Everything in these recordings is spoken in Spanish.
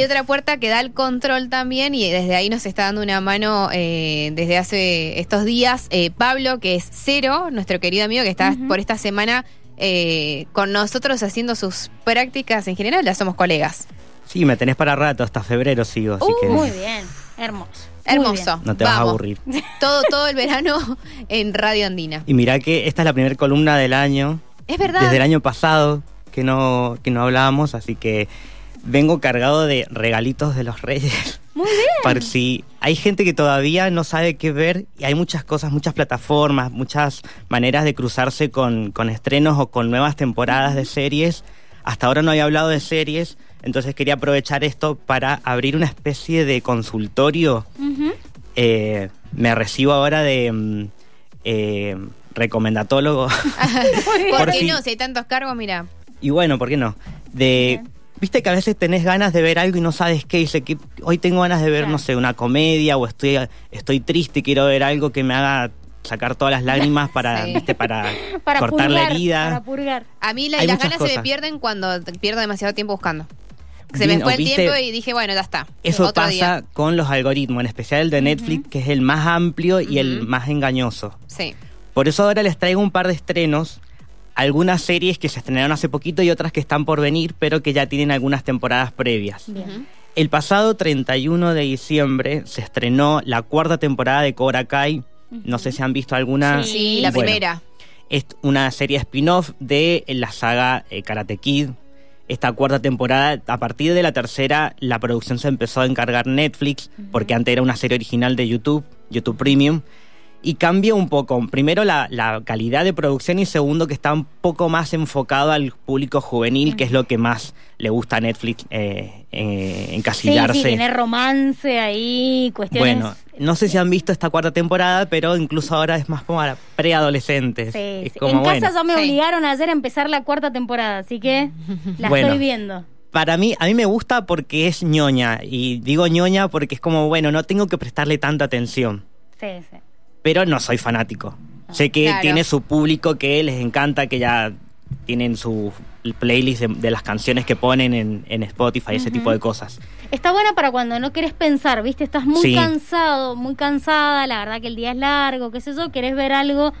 Y hay otra puerta que da al control también y desde ahí nos está dando una mano eh, desde hace estos días eh, Pablo, que es Cero, nuestro querido amigo que está por esta semana eh, con nosotros haciendo sus prácticas en general, ya somos colegas. Sí, me tenés para rato, hasta febrero sigo, así que... Muy bien, hermoso. Hermoso. No te vas a aburrir. Todo, todo el verano en Radio Andina. Y mirá que esta es la primera columna del año. Es verdad. Desde el año pasado que no, que no hablábamos, así que vengo cargado de regalitos de los reyes. Muy bien. Para si hay gente que todavía no sabe qué ver y hay muchas cosas, muchas plataformas, muchas maneras de cruzarse con, con estrenos o con nuevas temporadas de series. Hasta ahora no había hablado de series, entonces quería aprovechar esto para abrir una especie de consultorio. Eh, me recibo ahora de mm, eh, recomendatólogo. ¿Por Por qué si- no? Si hay tantos cargos, mira. Y bueno, ¿por qué no? De, Viste que a veces tenés ganas de ver algo y no sabes qué. Dice que hoy tengo ganas de ver, Claro. no sé, una comedia o estoy, estoy triste y quiero ver algo que me haga sacar todas las lágrimas para, Sí. ¿viste? para, Para cortar la herida. Para purgar. A mí la- las ganas se me pierden cuando pierdo demasiado tiempo buscando. Se me fue el ¿viste? tiempo y dije, bueno, ya está. Eso Otro pasa día. con los algoritmos, en especial el de Netflix, que es el más amplio y el más engañoso. Sí. Por eso ahora les traigo un par de estrenos, algunas series que se estrenaron hace poquito y otras que están por venir, pero que ya tienen algunas temporadas previas. Bien. El pasado 31 de diciembre se estrenó la cuarta temporada de Cobra Kai. No sé si han visto alguna. Sí. Sí, la Bueno, primera. Es una serie spin-off de la saga eh, Karate Kid. Esta cuarta temporada, a partir de la tercera, la producción se empezó a encargar Netflix, porque antes era una serie original de YouTube, YouTube Premium. Y cambió un poco. Primero, la, la calidad de producción y segundo, que está un poco más enfocado al público juvenil, que es lo que más le gusta a Netflix eh, eh, encasillarse. sí, tener romance ahí, cuestiones. Bueno, no sé si han visto esta cuarta temporada, pero incluso ahora es más como para preadolescentes. Sí, Es sí. como, en casa bueno, ya me Sí. obligaron ayer a empezar la cuarta temporada, así que la Bueno. estoy viendo. Para mí, a mí me gusta porque es ñoña. Y digo ñoña porque es como, bueno, no tengo que prestarle tanta atención. Sí, sí. Pero no soy fanático. Sé que Claro. tiene su público que les encanta, que ya tienen su playlist de, de las canciones que ponen en, en Spotify, ese tipo de cosas. Está buena para cuando no querés pensar, ¿viste? Estás muy Sí. cansado, muy cansada, la verdad que el día es largo, qué sé yo, querés ver algo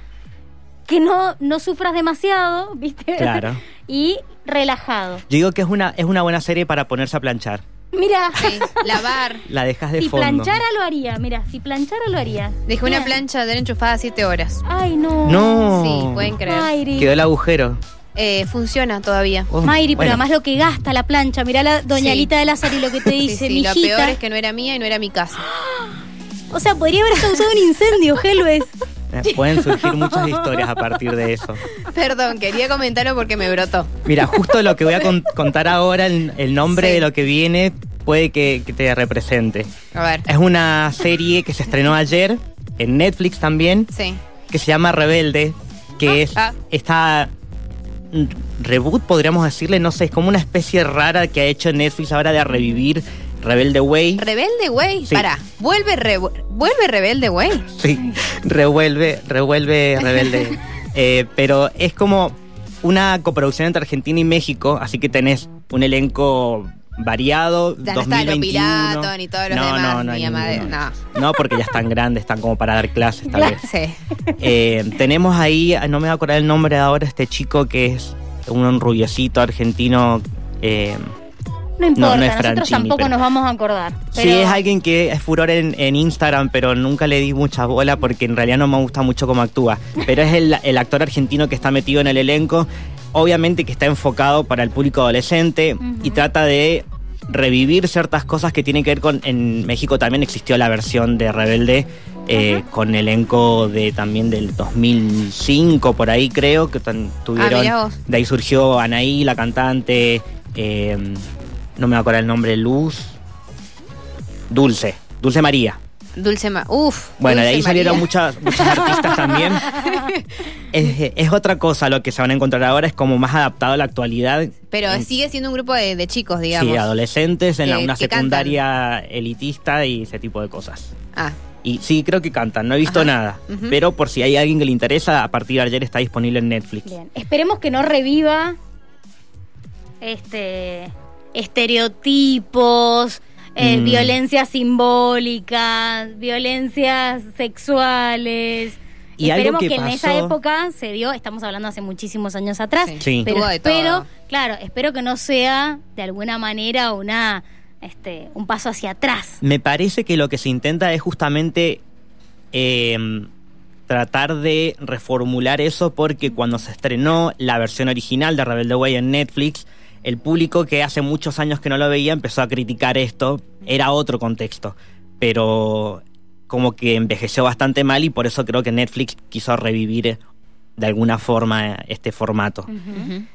que no, no sufras demasiado, ¿viste? Claro. y relajado. Yo digo que es una, es una buena serie para ponerse a planchar. Mira, Sí, lavar. La dejas de si fondo. planchara lo haría, mira, si planchara lo haría. Dejé una plancha de enchufada siete horas. Ay, no. No. Sí, pueden creer. Mayri. Quedó el agujero. Eh, funciona todavía. Oh, Mayri, pero además lo que gasta la plancha, mirá la doña Sí. Lita de Lázaro y lo que te Sí, dice, sí, lo peor es que no era mía y no era mi casa. O sea, podría haber causado un incendio, Helves. Pueden surgir muchas historias a partir de eso. Perdón, quería comentarlo porque me brotó. Mira, justo lo que voy a con- contar ahora, el, el nombre Sí. de lo que viene, puede que, que te represente. A ver. Es una serie que se estrenó ayer, en Netflix también, Sí. que se llama Rebelde, que es ah. esta mm, reboot, podríamos decirle, no sé, es como una especie rara que ha hecho Netflix ahora de revivir Rebelde Way. Rebelde. Sí. Pará. Vuelve, re- vuelve rebelde, güey. Sí, revuelve, revuelve, rebelde. Eh, pero es como una coproducción entre Argentina y México, así que tenés un elenco variado. Ya no está 2021. Lopilato ni todos los no, demás, No, no, ni ninguno. no, porque ya están grandes, están como para dar clases tal vez. Sí. Eh, tenemos ahí, no me voy a acordar el nombre ahora, este chico que es un rubiecito argentino. eh, No importa, no es nosotros Franchini, tampoco pero- nos vamos a acordar. Sí, pero- es alguien que es furor en, en Instagram, pero nunca le di mucha bola porque en realidad no me gusta mucho cómo actúa. Pero es el, el actor argentino que está metido en el elenco, obviamente que está enfocado para el público adolescente y trata de revivir ciertas cosas que tienen que ver con... En México también existió la versión de Rebelde eh, con elenco de también del 2005, por ahí creo, que tan- tuvieron... de ahí surgió Anaí, la cantante... eh, no me acuerdo el nombre, Luz... Dulce, Dulce María. Dulce Ma. Uf. Bueno, de ahí salieron María. muchas, muchas artistas también. Es, es otra cosa lo que se van a encontrar ahora, es como más adaptado a la actualidad. Pero En- sigue siendo un grupo de, de chicos, digamos. Sí, adolescentes en la- una secundaria elitista y ese tipo de cosas. Ah, Y sí, creo que cantan, no he visto Ajá. nada. Pero por si hay alguien que le interesa, a partir de ayer está disponible en Netflix. Bien. Esperemos que no reviva este estereotipos, eh, Mm. violencia simbólica, violencias sexuales. Y algo Esperemos que en esa época se dio, estamos hablando hace muchísimos años atrás, Sí. Sí. pero todo. claro, espero que no sea de alguna manera una este un paso hacia atrás. Me parece que lo que se intenta es justamente eh, tratar de reformular eso porque cuando se estrenó la versión original de Rebelde Way en Netflix, el público que hace muchos años que no lo veía empezó a criticar esto. Era otro contexto, pero como que envejeció bastante mal y por eso creo que Netflix quiso revivir de alguna forma este formato.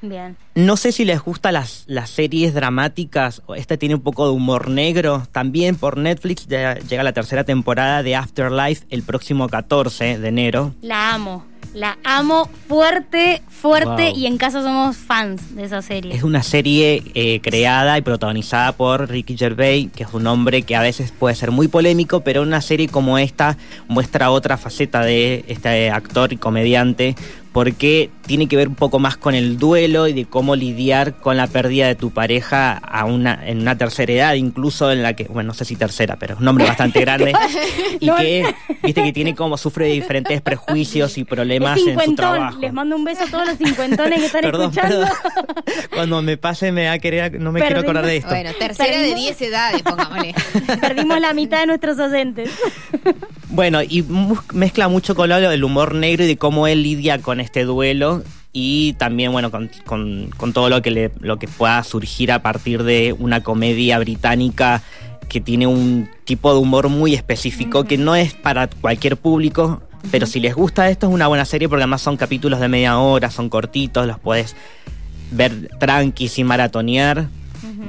Bien. No sé si les gustan las, las series dramáticas. Esta tiene un poco de humor negro. También por Netflix ya llega la tercera temporada de Afterlife el próximo 14 de enero. La amo. La amo fuerte, fuerte Wow. y en casa somos fans de esa serie. Es una serie eh, creada y protagonizada por Ricky Gervais, que es un hombre que a veces puede ser muy polémico, pero una serie como esta muestra otra faceta de este actor y comediante, porque tiene que ver un poco más con el duelo y de cómo lidiar con la pérdida de tu pareja a una, en una tercera edad, incluso en la que, bueno, no sé si tercera, pero es un hombre bastante grande, y que, viste, que tiene como, sufre de diferentes prejuicios y problemas en su trabajo. Les mando un beso a todos los cincuentones que están Perdón, escuchando. perdón. Cuando me pase me va a querer, no me quiero acordar de esto. Bueno, tercera de Perdimos. 10 edades, pongámosle. Perdimos la mitad de nuestros oyentes. Bueno, y mezcla mucho con lo del humor negro y de cómo él lidia con este duelo y también, bueno, con, con- con todo lo que, le, lo que pueda surgir a partir de una comedia británica que tiene un tipo de humor muy específico que no es para cualquier público, pero si les gusta esto es una buena serie porque además son capítulos de media hora, son cortitos, los puedes ver tranqui sin maratonear.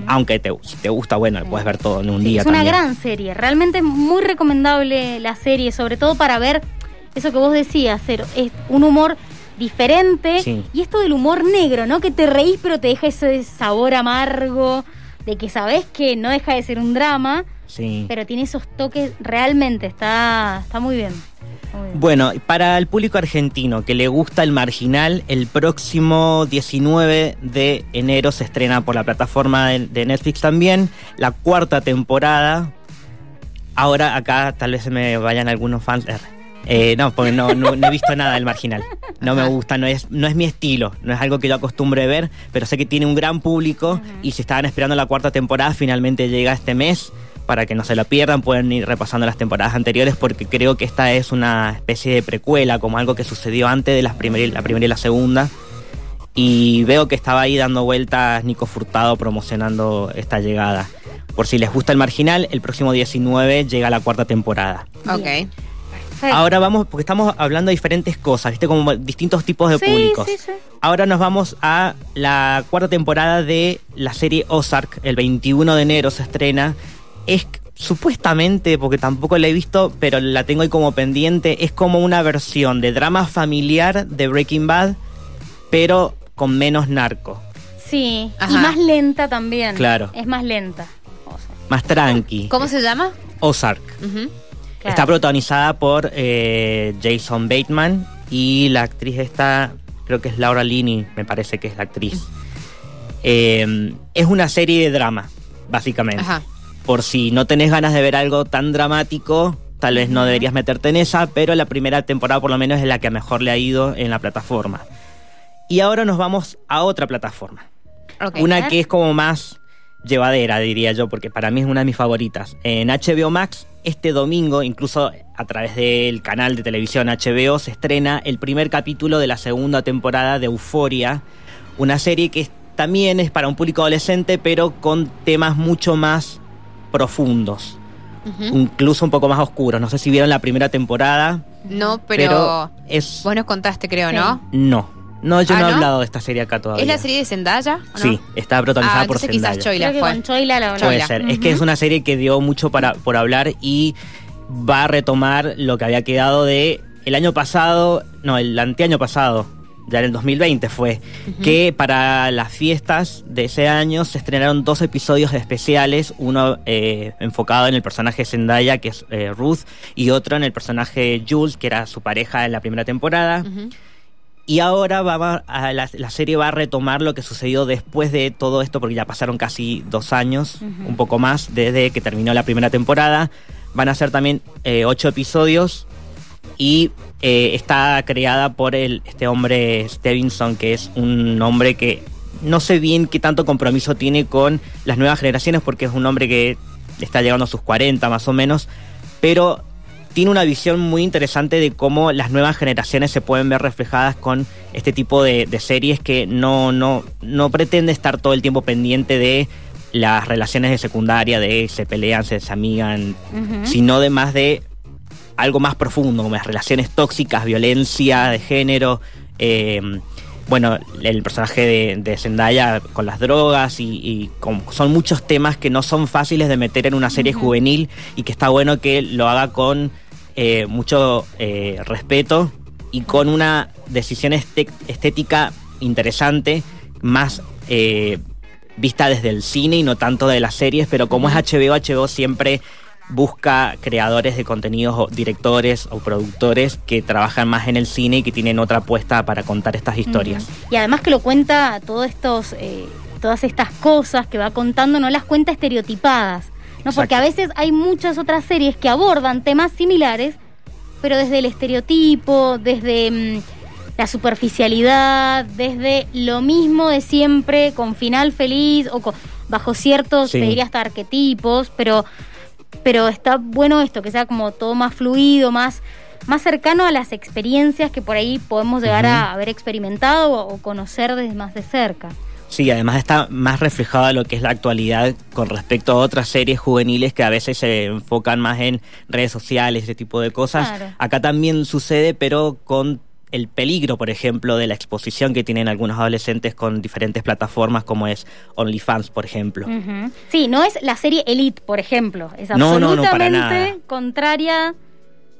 Aunque te, si te gusta, bueno, lo puedes ver todo en un Sí, día es una también. gran serie. Realmente es muy recomendable la serie, sobre todo para ver eso que vos decías, Cero. Es un humor diferente. Sí. Y esto del humor negro, ¿no? Que te reís pero te deja ese sabor amargo, de que sabés que no deja de ser un drama, Sí. pero tiene esos toques, realmente está, está muy bien. Bueno, para el público argentino que le gusta el marginal, el próximo 19 de enero se estrena por la plataforma de, de Netflix también la cuarta temporada. Ahora acá tal vez se me vayan algunos fans. Eh, no, porque no, he visto nada del marginal. No me gusta, no es, no es mi estilo, no es algo que yo acostumbre ver, pero sé que tiene un gran público y si estaban esperando la cuarta temporada, finalmente llega este mes. Para que no se la pierdan, pueden ir repasando las temporadas anteriores porque creo que esta es una especie de precuela, como algo que sucedió antes de las la primera y la segunda. Y veo que estaba ahí dando vueltas Nico Furtado promocionando esta llegada. Por si les gusta el marginal, el próximo 19 llega la cuarta temporada. Ok. Ahora vamos, porque estamos hablando de diferentes cosas, ¿viste? Como distintos tipos de Sí, públicos. sí, sí. Ahora nos vamos a la cuarta temporada de la serie Ozark. El 21 de enero se estrena. Es supuestamente, porque tampoco la he visto, pero la tengo ahí como pendiente, es como una versión de drama familiar de Breaking Bad, pero con menos narco. Sí, y más lenta también. Claro. Es más lenta. Más tranqui. ¿Cómo se llama? Ozark. Claro. Está protagonizada por eh, Jason Bateman y la actriz esta, creo que es Laura Linney, me parece que es la actriz. Eh, es una serie de drama, básicamente. Ajá. Por si no tenés ganas de ver algo tan dramático, tal vez no deberías meterte en esa, pero la primera temporada por lo menos es la que mejor le ha ido en la plataforma. Y ahora nos vamos a otra plataforma. Una que es como más llevadera, diría yo, porque para mí es una de mis favoritas. En HBO Max, este domingo, incluso a través del canal de televisión HBO, se estrena el primer capítulo de la segunda temporada de Euforia, una serie que también es para un público adolescente, pero con temas mucho más profundos, incluso un poco más oscuros. No sé si vieron la primera temporada, No, pero, pero, es... vos nos contaste, creo, Sí. ¿no? No, no, yo Ah, no he ¿no? hablado de esta serie acá todavía. ¿Es la serie de Zendaya? ¿o no? Sí, está protagonizada Ah, por quizás Zendaya. Creo que fue. con Choila la Puede ser. Es que es una serie que dio mucho para, por hablar y va a retomar lo que había quedado de el año pasado, no, el anteaño pasado, ya en el 2020 fue, que para las fiestas de ese año se estrenaron dos episodios especiales, uno eh, enfocado en el personaje Zendaya, que es eh, Ruth, y otro en el personaje Jules, que era su pareja en la primera temporada. Ujú. Y ahora va a, la, serie va a retomar lo que sucedió después de todo esto, porque ya pasaron casi dos años, un poco más, desde que terminó la primera temporada. Van a ser también eh, ocho episodios y eh, está creada por el, este hombre Stevenson, que es un hombre que no sé bien qué tanto compromiso tiene con las nuevas generaciones, porque es un hombre que está llegando a sus 40 más o menos, pero tiene una visión muy interesante de cómo las nuevas generaciones se pueden ver reflejadas con este tipo de, series que no, no, no pretende estar todo el tiempo pendiente de las relaciones de secundaria, de se pelean, se desamigan, sino de más de algo más profundo, como las relaciones tóxicas, violencia de género, eh, bueno, el personaje de, Zendaya con las drogas y, son muchos temas que no son fáciles de meter en una serie juvenil y que está bueno que lo haga con eh, mucho eh, respeto y con una decisión estética interesante, más eh, vista desde el cine y no tanto de las series, pero como es HBO, HBO siempre busca creadores de contenidos o directores o productores que trabajan más en el cine y que tienen otra apuesta para contar estas historias. Y además que lo cuenta todos estos, todas estas cosas que va contando, no las cuenta estereotipadas ¿no? Porque a veces hay muchas otras series que abordan temas similares, pero desde el estereotipo, desde mm, la superficialidad, desde lo mismo de siempre, con final feliz o bajo ciertos, te diría hasta arquetipos, pero, pero está bueno esto, que sea como todo más fluido, más más cercano a las experiencias que por ahí podemos llegar a haber experimentado o conocer desde más de cerca. Sí, además está más reflejada lo que es la actualidad con respecto a otras series juveniles que a veces se enfocan más en redes sociales, ese tipo de cosas. Acá también sucede, pero con el peligro, por ejemplo, de la exposición que tienen algunos adolescentes con diferentes plataformas como es OnlyFans, por ejemplo. Sí, no es la serie Elite, por ejemplo. Es absolutamente contraria.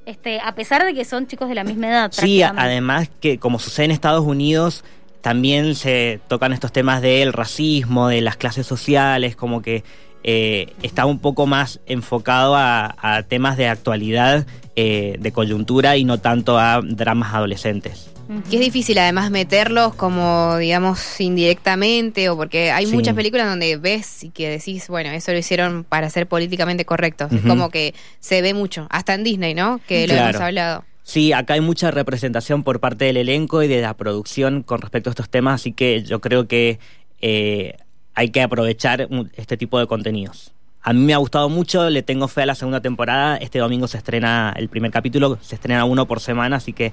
Este, a pesar de que son chicos de la misma edad. Sí, además que como sucede en Estados Unidos, también se tocan estos temas del racismo, de las clases sociales, como que eh, está un poco más enfocado a, temas de actualidad, eh, de coyuntura y no tanto a dramas adolescentes. Que es difícil además meterlos como, digamos, indirectamente o porque hay muchas películas donde ves y que decís, bueno, eso lo hicieron para ser políticamente correctos. Como que se ve mucho, hasta en Disney, ¿no? Que lo hemos hablado. Sí, acá hay mucha representación por parte del elenco y de la producción con respecto a estos temas, así que yo creo que eh, hay que aprovechar este tipo de contenidos. A mí me ha gustado mucho, le tengo fe a la segunda temporada. Este domingo se estrena el primer capítulo, se estrena uno por semana, así que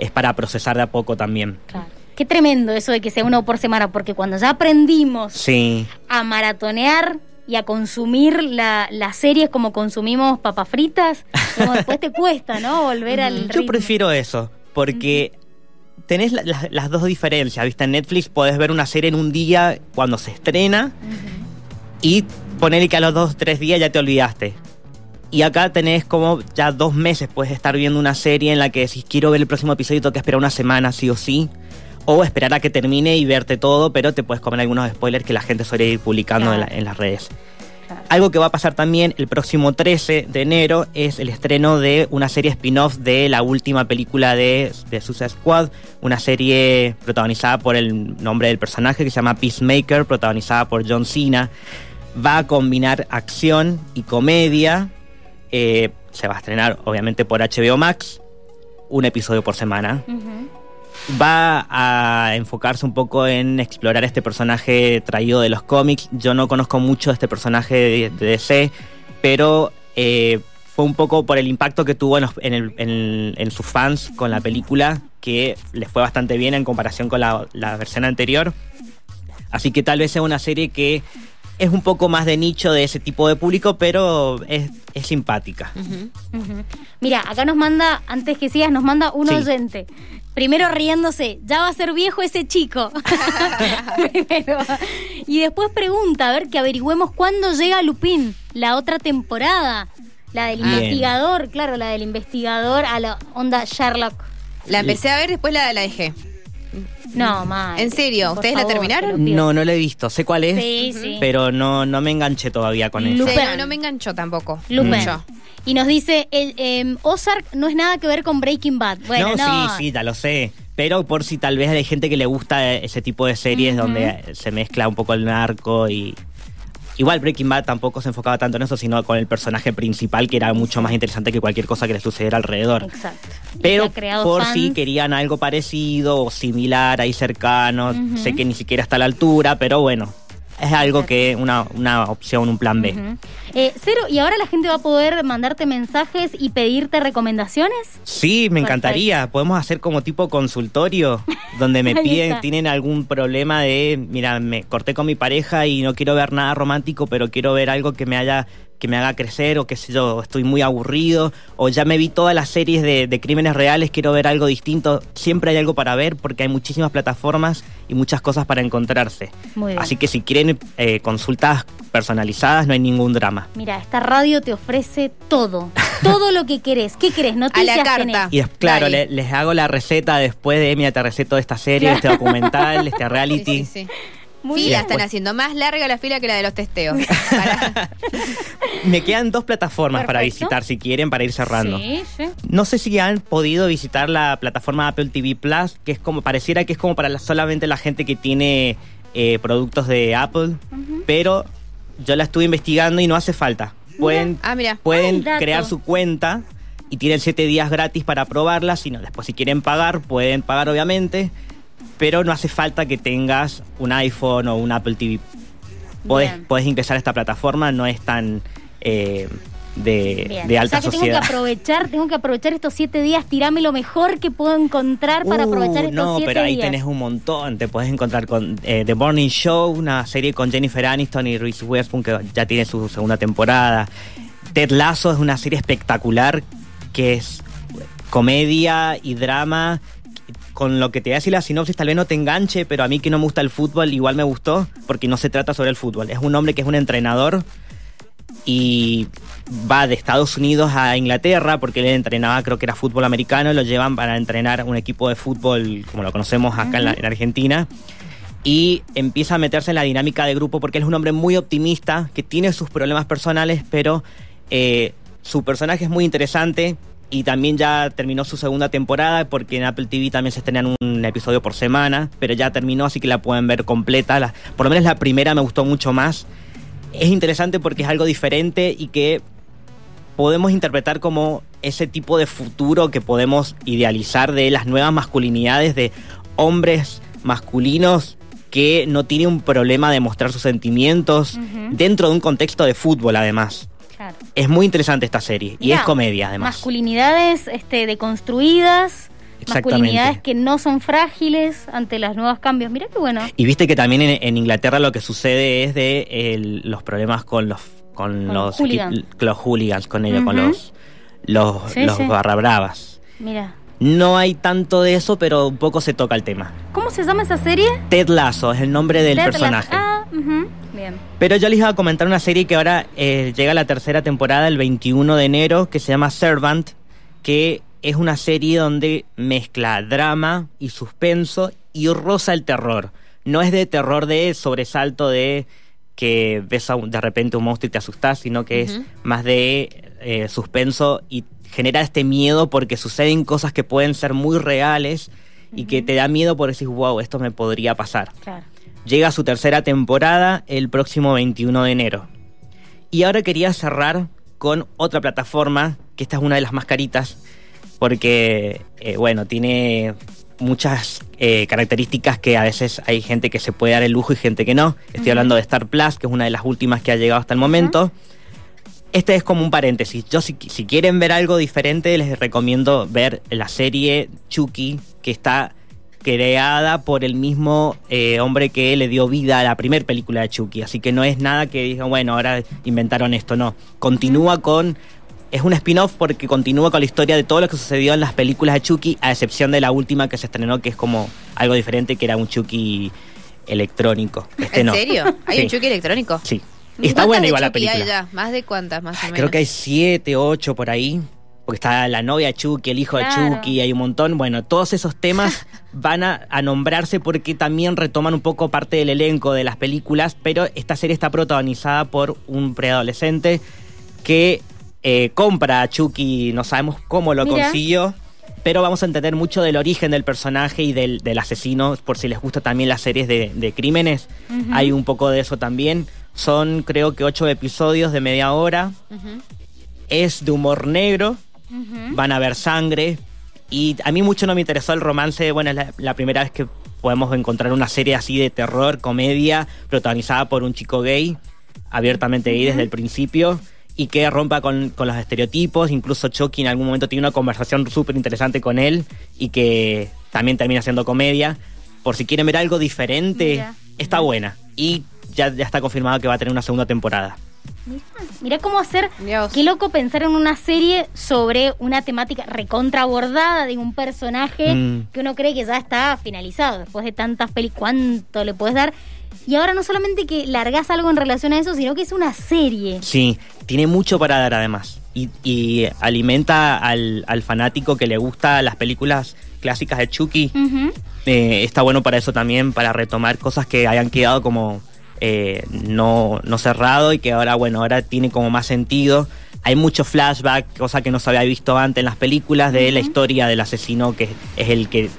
es para procesar de a poco también. Claro. Qué tremendo eso de que sea uno por semana, porque cuando ya aprendimos a maratonear y a consumir la, las series como consumimos papas fritas, como después te cuesta, ¿no? Volver al Yo prefiero eso, porque tenés las dos diferencias, ¿viste? En Netflix podés ver una serie en un día cuando se estrena y ponerle que a los dos, tres días ya te olvidaste. Y acá tenés como ya dos meses puedes estar viendo una serie en la que si quiero ver el próximo episodio tengo que esperar una semana sí o sí. O esperar a que termine y verte todo, pero te puedes comer algunos spoilers que la gente suele ir publicando en, las redes. Algo que va a pasar también el próximo 13 de enero es el estreno de una serie spin-off de la última película de, de Suicide Squad, una serie protagonizada por el nombre del personaje que se llama Peacemaker, protagonizada por John Cena. Va a combinar acción y comedia. Eh, se va a estrenar obviamente por HBO Max, un episodio por semana va a enfocarse un poco en explorar este personaje traído de los cómics. Yo no conozco mucho este personaje de, DC, pero eh, fue un poco por el impacto que tuvo en, sus fans con la película, que les fue bastante bien en comparación con la, versión anterior. Así que tal vez sea una serie que es un poco más de nicho de ese tipo de público, pero es, simpática. Mira, acá nos manda, antes que sigas, nos manda un oyente. Primero riéndose, ya va a ser viejo ese chico. Y después pregunta, a ver, que averigüemos cuándo llega Lupin, la otra temporada. La del investigador, claro, la del investigador a la onda Sherlock. La empecé a ver, después la, la dejé. No, más. ¿En serio? ¿Ustedes la terminaron? No, no la he visto. Sé cuál es, sí, sí. pero no, no me enganché todavía con eso. no, no, me enganchó tampoco. Lupin. Y nos dice, el, em, Ozark no es nada que ver con Breaking Bad. Bueno, no, sí, sí, ya lo sé. pero por si tal vez hay gente que le gusta ese tipo de series donde se mezcla un poco el narco y... Igual Breaking Bad tampoco se enfocaba tanto en eso, sino con el personaje principal, que era mucho más interesante que cualquier cosa que le sucediera alrededor. Exacto. Pero por fans. si querían algo parecido o similar ahí cercano, sé que ni siquiera está a la altura, pero bueno, es algo que una, una opción, un plan B. Eh, Cero, ¿y ahora la gente va a poder mandarte mensajes y pedirte recomendaciones? Sí, me Perfecto. encantaría. Podemos hacer como tipo consultorio, donde me piden, está. tienen algún problema de, mira, me corté con mi pareja y no quiero ver nada romántico, pero quiero ver algo que me haya que me haga crecer o qué sé yo, estoy muy aburrido o ya me vi todas las series de, de crímenes reales, quiero ver algo distinto. Siempre hay algo para ver porque hay muchísimas plataformas y muchas cosas para encontrarse. Muy bien. Así que si quieren eh, consultas personalizadas, no hay ningún drama. Mira, esta radio te ofrece todo. Todo lo que querés. ¿Qué querés? Noticias carta. tenés. Y es, claro, le- les hago la receta después de, mira, te receto esta serie, este documental, este reality. Sí, sí, sí. Muy fila bien. están haciendo más larga la fila que la de los testeos. Para- Me quedan dos plataformas para visitar si quieren para ir cerrando. Sí, sí. No sé si han podido visitar la plataforma Apple TV Plus, que es como pareciera que es como para la- solamente la gente que tiene eh, productos de Apple, pero yo la estuve investigando y no hace falta. Pueden, Ah, mira. pueden crear su cuenta y tienen siete días gratis para probarla. Si no, después si quieren pagar, pueden pagar obviamente, pero no hace falta que tengas un iPhone o un Apple TV. Puedes, Bien. puedes ingresar a esta plataforma, no es tan eh, de, de alta o sea que sociedad. tengo que aprovechar, tengo que aprovechar estos siete días, tirame lo mejor que puedo encontrar para Uh, aprovechar estos no, siete pero ahí días. tenés un montón. Te puedes encontrar con eh, The Morning Show, una serie con Jennifer Aniston y Reese Witherspoon que ya tiene su segunda temporada. Ted Lasso es una serie espectacular que es comedia y drama. Con lo que te a decir la sinopsis tal vez no te enganche, pero a mí que no me gusta el fútbol igual me gustó porque no se trata sobre el fútbol. Es un hombre que es un entrenador y va de Estados Unidos a Inglaterra porque él entrenaba, creo que era fútbol americano, y lo llevan para entrenar un equipo de fútbol como lo conocemos acá en, la- en Argentina. Y empieza a meterse en la dinámica de grupo porque él es un hombre muy optimista, que tiene sus problemas personales, pero eh, su personaje es muy interesante y también ya terminó su segunda temporada porque en Apple TV también se estrenan un episodio por semana, pero ya terminó, así que la pueden ver completa. La- por lo menos la primera me gustó mucho más. Es interesante porque es algo diferente y que podemos interpretar como ese tipo de futuro que podemos idealizar de las nuevas masculinidades de hombres masculinos que no tienen un problema de mostrar sus sentimientos dentro de un contexto de fútbol además. Claro. Es muy interesante esta serie y es comedia además. Masculinidades este, deconstruidas, masculinidades que no son frágiles ante los nuevos cambios. Mira qué bueno. Y viste que también en, en Inglaterra lo que sucede es de el- los problemas con los con, Con los hooligans. los hooligans con ellos, con los los, Sí, los sí. barra bravas. Mira. No hay tanto de eso, pero un poco se toca el tema. ¿Cómo se llama esa serie? Ted Lasso es el nombre del Ted personaje. Ah. Bien. Pero yo les iba a comentar una serie que ahora eh, llega a la tercera temporada el 21 de enero, que se llama Servant, que es una serie donde mezcla drama y suspenso y roza el terror. No es de terror de sobresalto de que ves a un- de repente un monstruo y te asustas, sino que es más de eh, suspenso y genera este miedo porque suceden cosas que pueden ser muy reales y que te da miedo por decir, wow, esto me podría pasar. Claro. Llega a su tercera temporada el próximo 21 de enero. Y ahora quería cerrar con otra plataforma, que esta es una de las más caritas, porque, eh, bueno, tiene muchas eh, características que a veces hay gente que se puede dar el lujo y gente que no. Estoy hablando de Star Plus, que es una de las últimas que ha llegado hasta el momento. Este es como un paréntesis. Yo si, si quieren ver algo diferente, les recomiendo ver la serie Chucky, que está creada por el mismo eh, hombre que le dio vida a la primera película de Chucky. Así que no es nada que digan, bueno, ahora inventaron esto. No. Continúa con. Es un spin-off porque continúa con la historia de todo lo que sucedió en las películas de Chucky, a excepción de la última que se estrenó, que es como algo diferente, que era un Chucky electrónico. Este ¿En no. serio? ¿Hay Sí. un Chucky electrónico? Sí. ¿Y Está buena igual la hay película. ya? ¿Más de cuántas, más o menos? Creo que hay siete, ocho por ahí. Porque está la novia de Chucky, el hijo Claro. de Chucky, hay un montón. Bueno, todos esos temas van a, a nombrarse porque también retoman un poco parte del elenco de las películas, pero esta serie está protagonizada por un preadolescente que eh, compra a Chucky, no sabemos cómo lo Mira. consiguió, pero vamos a entender mucho del origen del personaje y del, del asesino, por si les gusta también las series de, de crímenes. Hay un poco de eso también. Son creo que ocho episodios de media hora. Es de humor negro. Van a ver sangre. Y a mí mucho no me interesó el romance. Bueno, es la, la primera vez que podemos encontrar una serie así de terror, comedia, protagonizada por un chico gay, abiertamente gay desde el principio y que rompa con, con los estereotipos. Incluso Chucky en algún momento tiene una conversación súper interesante con él y que también termina siendo comedia. Por si quieren ver algo diferente, está buena. Y ya, ya está confirmado que va a tener una segunda temporada. Mirá cómo hacer, qué loco pensar en una serie sobre una temática recontra abordada de un personaje Mm. que uno cree que ya está finalizado después de tantas películas. ¿Cuánto le puedes dar? Y ahora no solamente que largas algo en relación a eso, sino que es una serie. Sí, tiene mucho para dar además. Y, y alimenta al, al fanático que le gusta las películas clásicas de Chucky. Eh, está bueno para eso también, para retomar cosas que hayan quedado como eh, no, no cerrado y que ahora, bueno, ahora tiene como más sentido. Hay mucho flashback, cosa que no se había visto antes en las películas, de la historia del asesino que es el que eh,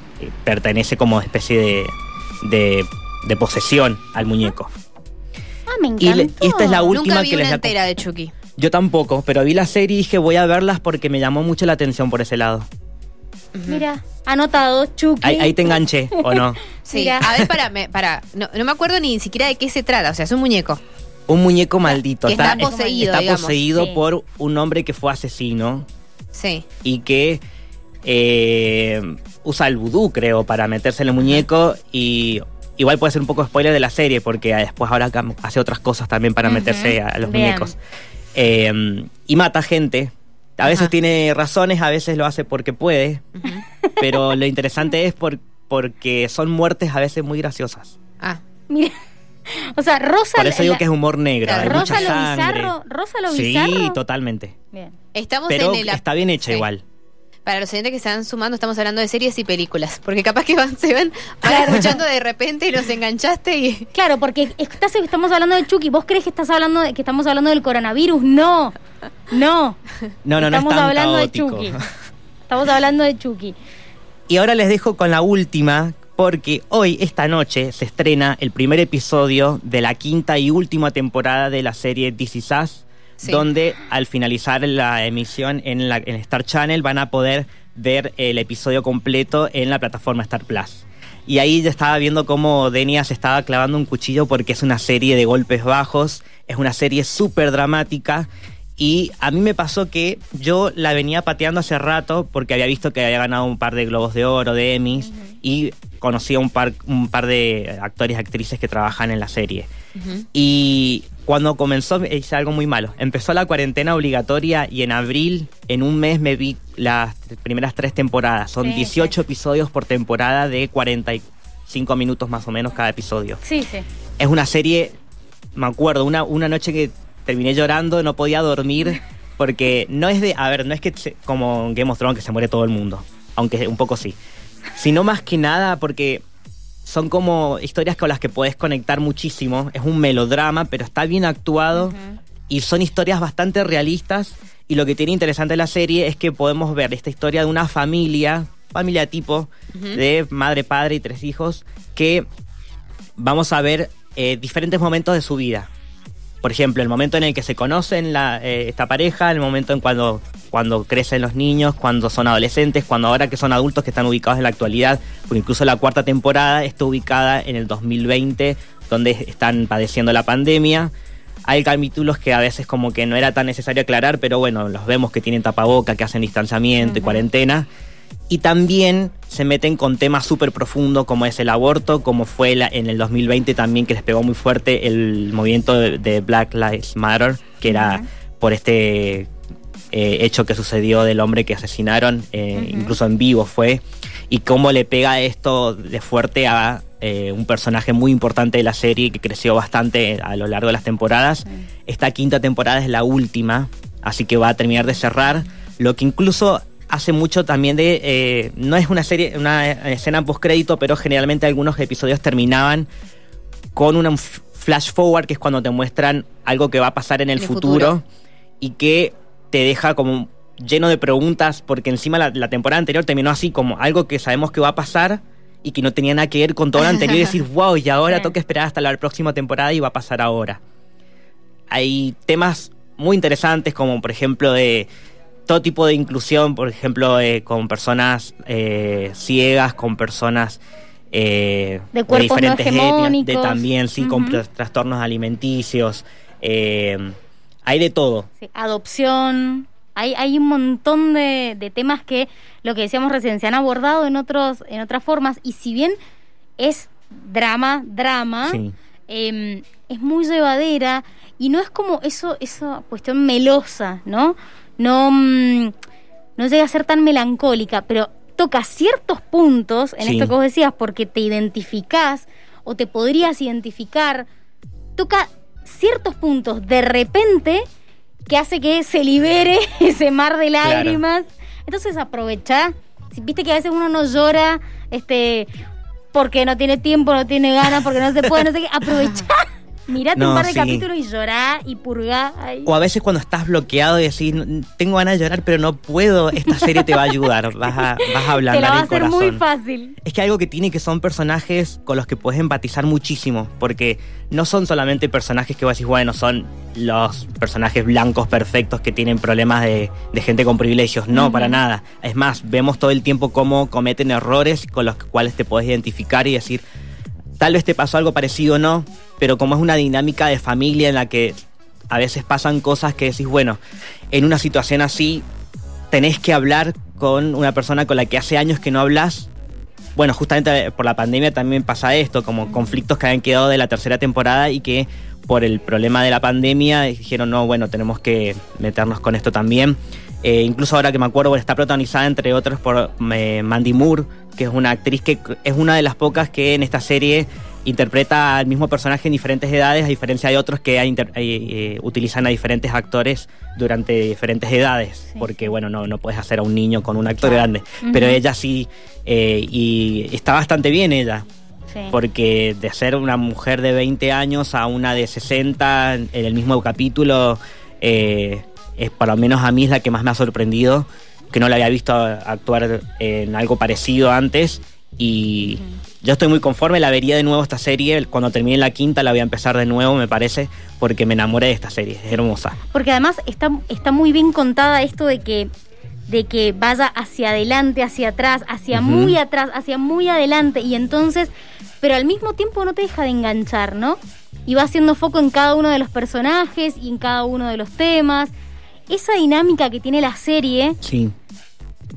pertenece como especie de, de, de posesión al muñeco. Ah, me Y, le- encantó. y esta es la última Nunca vi que les una entera de Chucky. Yo tampoco, pero vi la serie y dije voy a verlas porque me llamó mucho la atención por ese lado. Mira, anotado, Chucky. Ahí, ahí te enganché, ¿o no? Sí, Mira. a ver, para, me, para. No, no me acuerdo ni siquiera de qué se trata. O sea, es un muñeco. Un muñeco maldito. Que está es- poseído, está digamos. poseído Sí. por un hombre que fue asesino Sí. y que eh, usa el vudú, creo, para meterse en el muñeco y igual puede ser un poco spoiler de la serie porque después ahora hace otras cosas también para meterse a, a los bien. muñecos. Eh, y mata gente. A veces Ajá. tiene razones, a veces lo hace porque puede, pero lo interesante es por, porque son muertes a veces muy graciosas. Ah. Mira. O sea, Rosa. Por eso digo la- que es humor negro. Claro, hay Rosa mucha lo sangre. bizarro. Rosa lo Sí, bizarro. totalmente. Bien. Estamos Pero en el. está bien hecha Sí. igual. Para los oyentes que se van sumando, estamos hablando de series y películas. Porque capaz que van, se van, escuchando de repente y los enganchaste y. Claro, porque estás, estamos hablando de Chucky. ¿Vos crees que estás hablando de, que estamos hablando del coronavirus? No. No. No, no, no es estamos tan hablando caótico. de Chucky. Estamos hablando de Chucky. Y ahora les dejo con la última, porque hoy, esta noche, se estrena el primer episodio de la quinta y última temporada de la serie This Is Us, Sí. donde al finalizar la emisión en, la, en Star Channel van a poder ver el episodio completo en la plataforma Star Plus. Y ahí ya estaba viendo cómo Denia se estaba clavando un cuchillo porque es una serie de golpes bajos, es una serie súper dramática. Y a mí me pasó que yo la venía pateando hace rato porque había visto que había ganado un par de Globos de Oro, de Emmys, y conocía un par, un par de actores y actrices que trabajan en la serie. Y cuando comenzó, hice algo muy malo. Empezó la cuarentena obligatoria y en abril, en un mes, me vi las primeras tres temporadas. Son Sí, 18 episodios por temporada de 45 minutos más o menos cada episodio. Sí, sí. Es una serie, me acuerdo, una, una noche que terminé llorando, no podía dormir, porque no es de, a ver, no es que se- como Game of Thrones que se muere todo el mundo, aunque un poco sí, sino más que nada porque son como historias con las que puedes conectar muchísimo, es un melodrama, pero está bien actuado y son historias bastante realistas. Y lo que tiene interesante la serie es que podemos ver esta historia de una familia, familia tipo, de madre, padre y tres hijos, que vamos a ver eh, diferentes momentos de su vida. Por ejemplo, el momento en el que se conocen la, eh, esta pareja, el momento en cuando, cuando crecen los niños, cuando son adolescentes, cuando ahora que son adultos que están ubicados en la actualidad, porque incluso la cuarta temporada está ubicada en el 2020, donde están padeciendo la pandemia. Hay capítulos que a veces como que no era tan necesario aclarar, pero bueno, los vemos que tienen tapaboca, que hacen distanciamiento y cuarentena. Y también se meten con temas súper profundos como es el aborto, como fue la- en el 2020 también que les pegó muy fuerte el movimiento de, de Black Lives Matter, que era por este eh, hecho que sucedió del hombre que asesinaron, eh, incluso en vivo fue, y cómo le pega esto de fuerte a eh, un personaje muy importante de la serie que creció bastante a lo largo de las temporadas. Esta quinta temporada es la última, así que va a terminar de cerrar, lo que incluso hace mucho también de eh, no es una serie una escena post crédito pero generalmente algunos episodios terminaban con un flash forward que es cuando te muestran algo que va a pasar en el En el futuro, futuro. y que te deja como lleno de preguntas, porque encima la, la temporada anterior terminó así, como algo que sabemos que va a pasar y que no tenía nada que ver con todo lo anterior y decir, wow, y ahora Sí. tengo que esperar hasta la próxima temporada y va a pasar ahora. Hay temas muy interesantes como por ejemplo de todo tipo de inclusión, por ejemplo, eh, con personas eh, ciegas, con personas eh, De cuerpos no diferentes etnias, de también, sí, con trastornos alimenticios. Hay de todo. Sí, adopción. Hay, hay un montón de, de temas que, lo que decíamos recién, se han abordado en, otros, en otras formas. Y si bien es drama, drama, Sí. eh, es muy llevadera y no es como eso, esa cuestión melosa, ¿no? No, mm, no llega a ser tan melancólica, pero toca ciertos puntos en Sí. esto que vos decías, porque te identificás o te podrías identificar, toca ciertos puntos de repente que hace que se libere ese mar de Claro. lágrimas. Entonces aprovecha. Si viste que a veces uno no llora, este, porque no tiene tiempo, no tiene ganas, porque no se puede, no sé qué, aprovecha. Mirate No, un par de sí. capítulos y llorá y purgá. O a veces cuando estás bloqueado y decís, "No- tengo ganas de llorar, pero no puedo, esta serie te va a ayudar, vas a, vas a Te ablandar la va a hacer corazón. muy fácil. Es que algo que tiene que son personajes con los que puedes empatizar muchísimo, porque no son solamente personajes que vos decís, bueno, son los personajes blancos perfectos que tienen problemas de, de gente con privilegios. No, para nada. Es más, vemos todo el tiempo cómo cometen errores con los cuales te puedes identificar y decir, tal vez te pasó algo parecido o no, pero como es una dinámica de familia en la que a veces pasan cosas que decís, bueno, en una situación así tenés que hablar con una persona con la que hace años que no hablas. Bueno, justamente por la pandemia también pasa esto, como conflictos que habían quedado de la tercera temporada y que por el problema de la pandemia dijeron, no, bueno, tenemos que meternos con esto también. Eh, incluso ahora que me acuerdo, está protagonizada entre otros por eh, Mandy Moore, que es una actriz que es una de las pocas que en esta serie interpreta al mismo personaje en diferentes edades, a diferencia de otros que eh, utilizan a diferentes actores durante diferentes edades, Sí. porque bueno, no, no puedes hacer a un niño con un actor Claro. grande, pero ella sí, y está bastante bien ella, Sí. porque de ser una mujer de 20 años a una de 60 en el mismo capítulo, eh, es por lo menos a mí es la que más me ha sorprendido, que no la había visto actuar en algo parecido antes y yo estoy muy conforme, la vería de nuevo esta serie, cuando termine la quinta la voy a empezar de nuevo me parece, porque me enamoré de esta serie, es hermosa. Porque además está, está muy bien contada esto de que, de que vaya hacia adelante, hacia atrás, hacia muy atrás, hacia muy adelante. Y entonces, pero al mismo tiempo no te deja de enganchar, ¿no? Y va haciendo foco en cada uno de los personajes y en cada uno de los temas. Esa dinámica que tiene la serie Sí.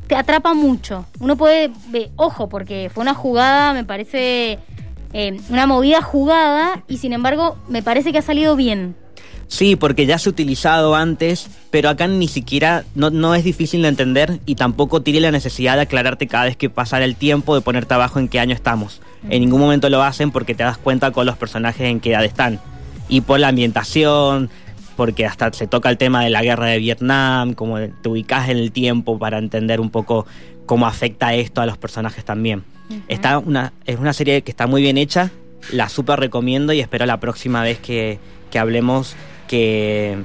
te atrapa mucho. Uno puede, ve, ojo, porque fue una jugada, me parece, eh, una movida jugada y sin embargo me parece que ha salido bien. Sí, porque ya se ha utilizado antes, pero acá ni siquiera no, no es difícil de entender y tampoco tiene la necesidad de aclararte cada vez que pasara el tiempo de ponerte abajo en qué año estamos. En ningún momento lo hacen porque te das cuenta con los personajes en qué edad están. Y por la ambientación, porque hasta se toca el tema de la guerra de Vietnam, como te ubicas en el tiempo para entender un poco cómo afecta esto a los personajes también. Está una, es una serie que está muy bien hecha, la súper recomiendo y espero la próxima vez que, que hablemos que,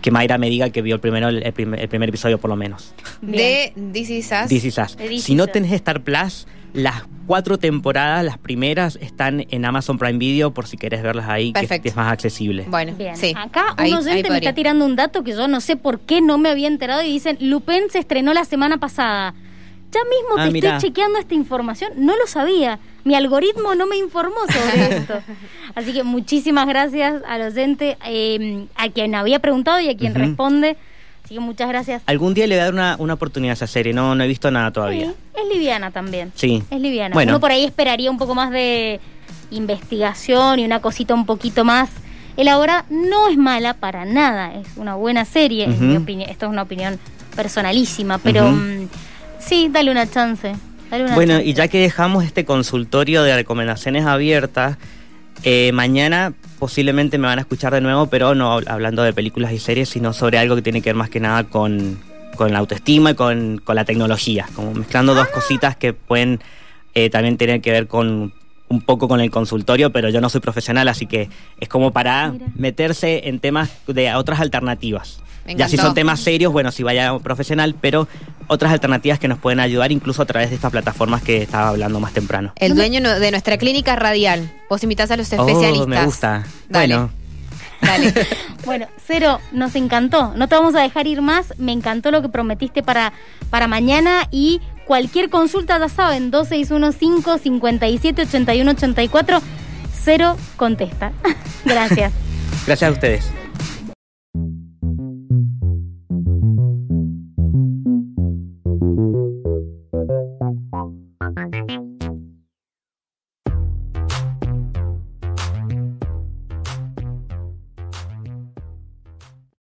que Mayra me diga que vio el, primero, el, primer, el primer episodio por lo menos. De This Is Us. This Is Us. This Si no tenés Star Plus, las cuatro temporadas, las primeras, están en Amazon Prime Video por si querés verlas ahí, que es más accesible. Bueno, Bien, sí. acá Ahí- un ahí oyente me podría. está tirando un dato que yo no sé por qué no me había enterado y dicen, Lupin se estrenó la semana pasada. Ya mismo Ah, te mirá. estoy chequeando esta información, no lo sabía. Mi algoritmo no me informó sobre esto. Así que muchísimas gracias al oyente, eh, a quien había preguntado y a quien responde. Así que muchas gracias. Algún día le voy a dar una, una oportunidad a esa serie, no, no he visto nada todavía. Sí, es liviana también. Sí. Es liviana. Bueno. Uno por ahí esperaría un poco más de investigación y una cosita un poquito más elaborada. No es mala para nada, es una buena serie, en Ujú. mi opinión. Esto es una opinión personalísima, pero mm, sí, dale una chance. Dale una Bueno, chance. y ya que dejamos este consultorio de recomendaciones abiertas, eh, mañana posiblemente me van a escuchar de nuevo, pero no hablando de películas y series, sino sobre algo que tiene que ver más que nada con, con la autoestima y con, con la tecnología, como mezclando Ah. dos cositas que pueden eh, también tener que ver con un poco con el consultorio, pero yo no soy profesional, así que es como para Mira. meterse en temas de otras alternativas. Ya si son temas serios, bueno, si vaya un profesional, pero otras alternativas que nos pueden ayudar incluso a través de estas plataformas que estaba hablando más temprano. El dueño de nuestra clínica radial. Vos invitás a los Oh, especialistas. me gusta. Dale. Bueno, Dale. Bueno, Cero, nos encantó. No te vamos a dejar ir más. Me encantó lo que prometiste para, para mañana y cualquier consulta, ya saben, 2615 57 81 84 Cero contesta. Gracias. gracias a ustedes.